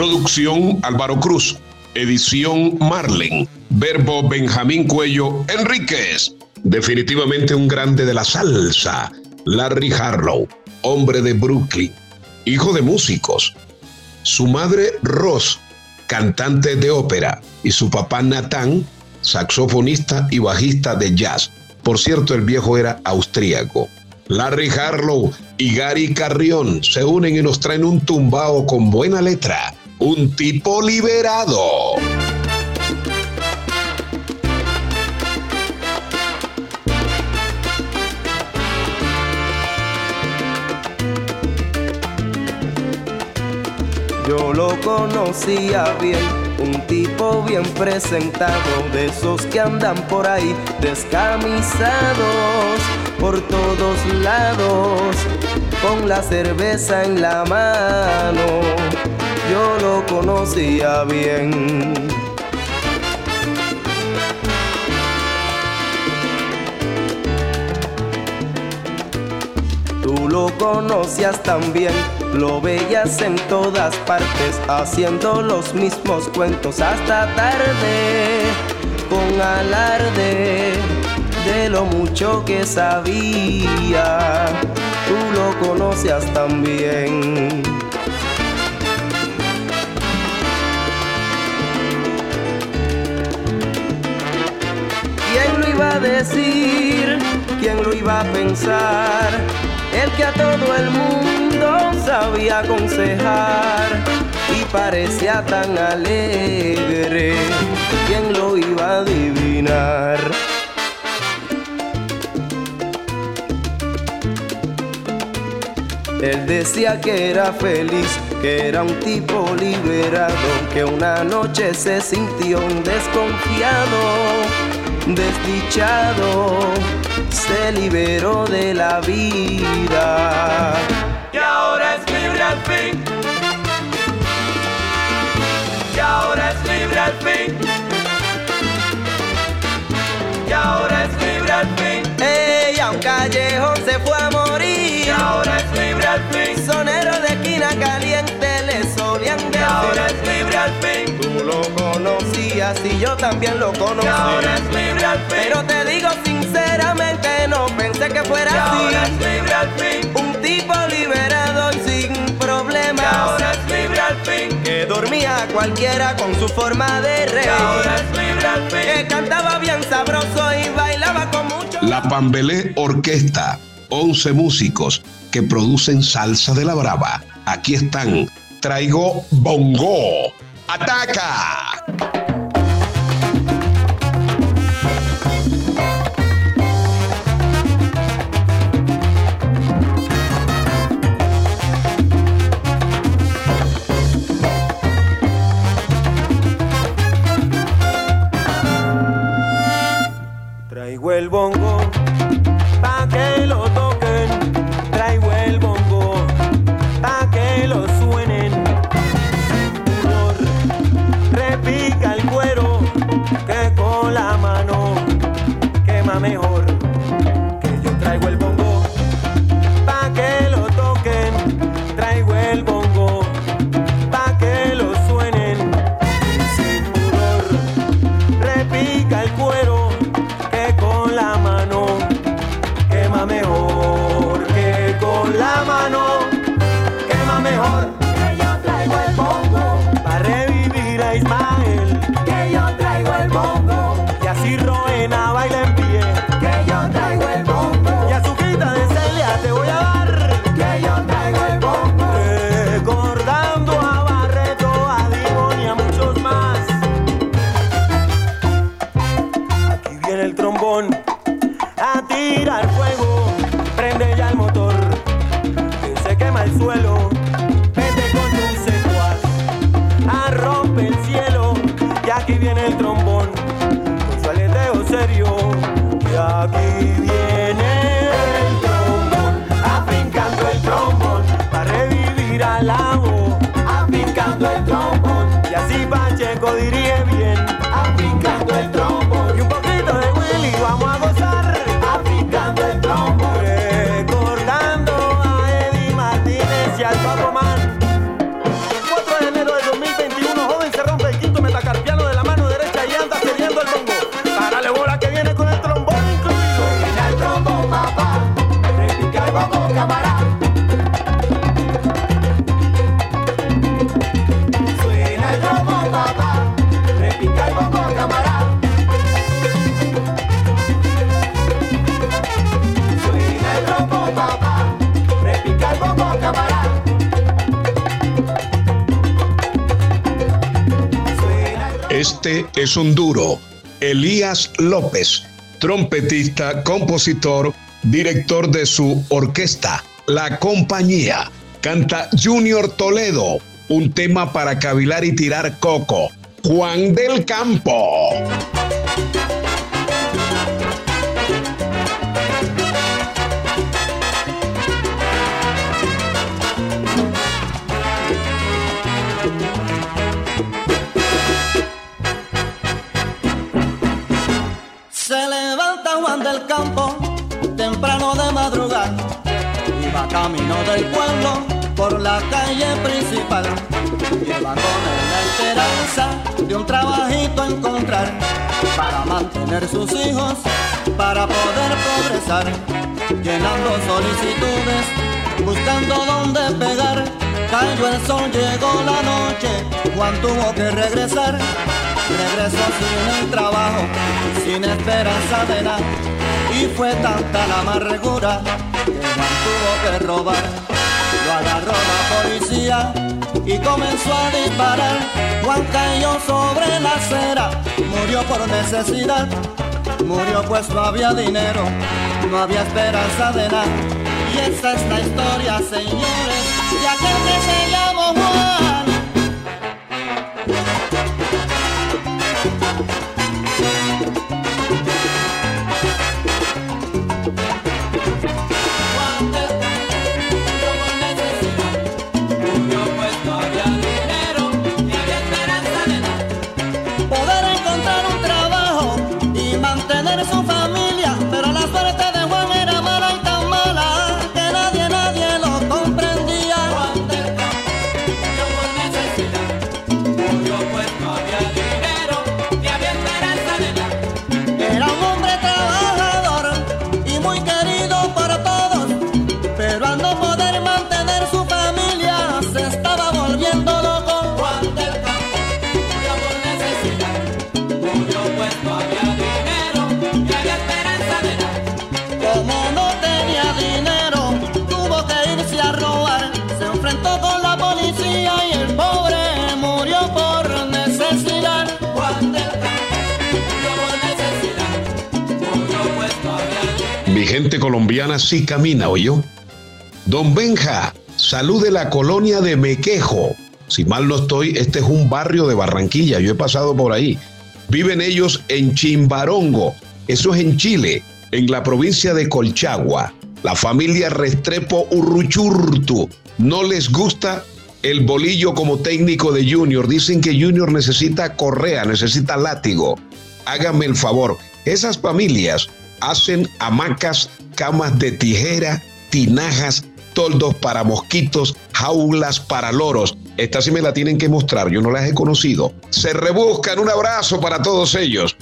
Producción Álvaro Cruz. Edición Marlen. Verbo Benjamín Cuello Enríquez. Definitivamente un grande de la salsa. Larry Harlow, hombre de Brooklyn, hijo de músicos. Su madre Ross, cantante de ópera, y su papá Nathan, saxofonista y bajista de jazz. Por cierto, el viejo era austríaco. Larry Harlow y Gary Carrión se unen y nos traen un tumbao con buena letra un tipo liberado. Yo lo conocía bien, un tipo bien presentado, de esos que andan por ahí descamisados por todos lados, con la cerveza en la mano yo lo conocía bien. Tú lo conocías también, lo veías en todas partes, haciendo los mismos cuentos hasta tarde, con alarde de lo mucho que sabía. Tú lo conocías también. A decir? ¿Quién lo iba a pensar? El que a todo el mundo sabía aconsejar y parecía tan alegre. ¿Quién lo iba a adivinar? Él decía que era feliz, que era un tipo liberado, que una noche se sintió un desconfiado desdichado se liberó de la vida. Conocías y yo también lo conocí. Y ahora es libre al fin. Pero te digo sinceramente, no pensé que fuera y así. Ahora es libre al fin. Un tipo liberado y sin problemas. Y ahora es libre al fin. Que dormía cualquiera con su forma de rey. Y ahora es libre al fin. Que cantaba bien sabroso y bailaba con mucho. La Pambelé Orquesta. 11 músicos que producen salsa de la brava. Aquí están. Traigo bongo. ¡Ataca! El trombón, con su aleteo serio, que aquí viene el trombón, afincando el trombón, para revivir al amo, afincando el trombón, y así Pacheco diría bien, afincando el trombón, y un poquito de Willy, vamos a gozar, afincando el trombón, recordando a Eddie Martínez y al Papo Man. Este es un duro. Elías López, trompetista, compositor, director de su orquesta, La Compañía. Canta Junior Toledo, un tema para cavilar y tirar coco. Juan del Campo. Va camino del pueblo por la calle principal. Lleva con él la esperanza de un trabajito encontrar para mantener sus hijos, para poder progresar, llenando solicitudes, buscando dónde pegar. Cayó el sol, llegó la noche, Juan tuvo que regresar. Regresó sin el trabajo, sin esperanza de nada. Y fue tanta la amargura que tuvo que robar. Lo agarró la policía y comenzó a disparar. Juan cayó sobre la acera, murió por necesidad. Murió pues no había dinero, no había esperanza de nada. Y esa es la historia, señores, de aquel que se llamó. Juan colombiana sí camina, ¿oyó? Don Benja, salud de la colonia de Mequejo. Si mal no estoy, este es un barrio de Barranquilla, yo he pasado por ahí. Viven ellos en Chimbarongo, eso es en Chile, en la provincia de Colchagua. La familia Restrepo Urruchurtu. No les gusta el bolillo como técnico de Junior. Dicen que Junior necesita correa, necesita látigo. Háganme el favor, esas familias hacen hamacas, camas de tijera, tinajas, toldos para mosquitos, jaulas para loros. Esta sí me la tienen que mostrar, yo no las he conocido. Se rebuscan, un abrazo para todos ellos.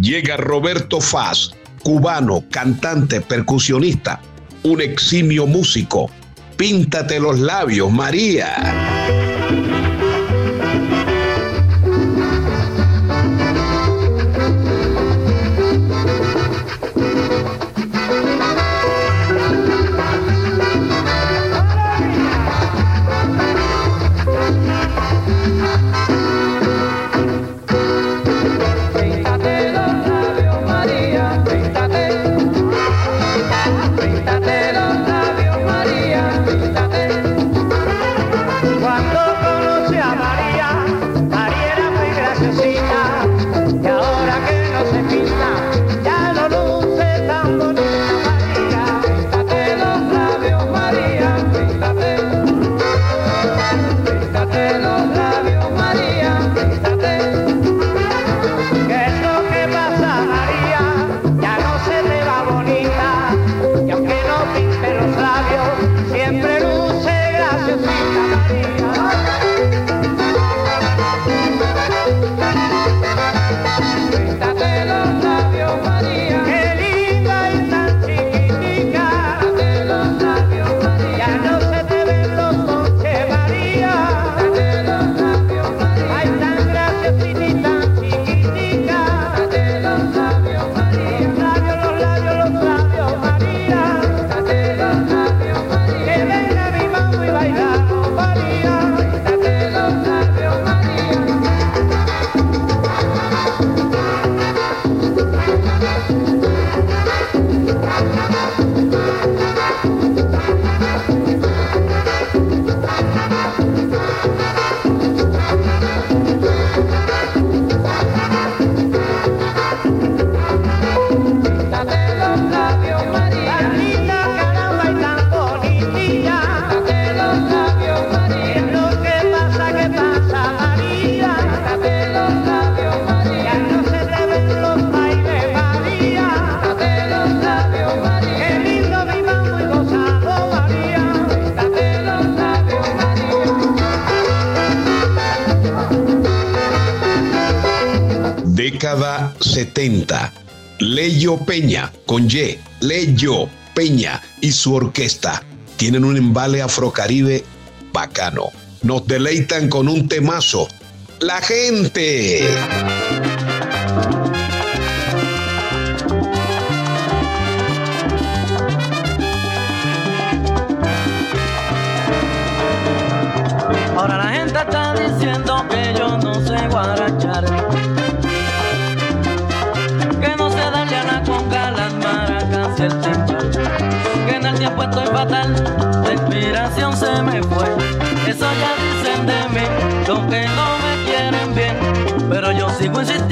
Llega Roberto Faz, cubano, cantante, percusionista, un eximio músico. Píntate los labios, María. Década 70. Leyo Peña, con Y, Leyo Peña y su orquesta tienen un embale afrocaribe bacano. Nos deleitan con un temazo. La gente. Estoy fatal, la inspiración se me fue. Eso ya dicen de mí, los que no me quieren bien. Pero yo sigo insistiendo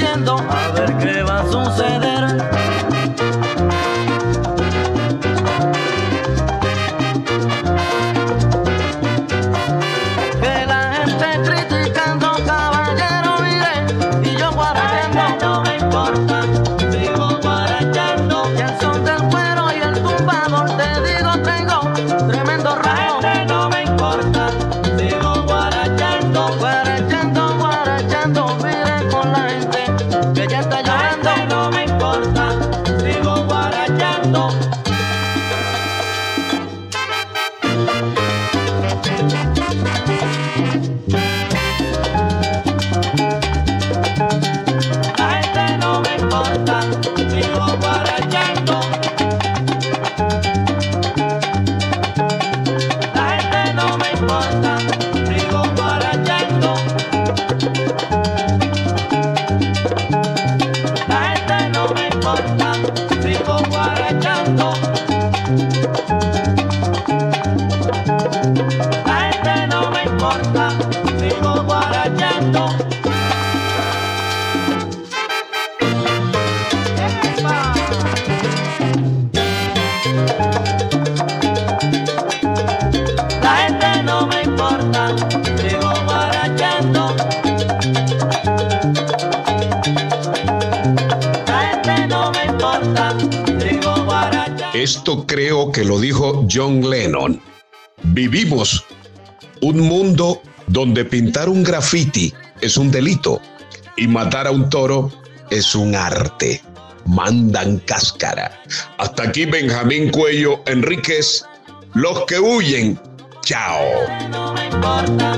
Esto creo que lo dijo John Lennon. Vivimos un mundo donde pintar un graffiti es un delito y matar a un toro es un arte. Mandan cáscara. Hasta aquí Benjamín Cuello Enríquez. Los que huyen. Chao. No me importa,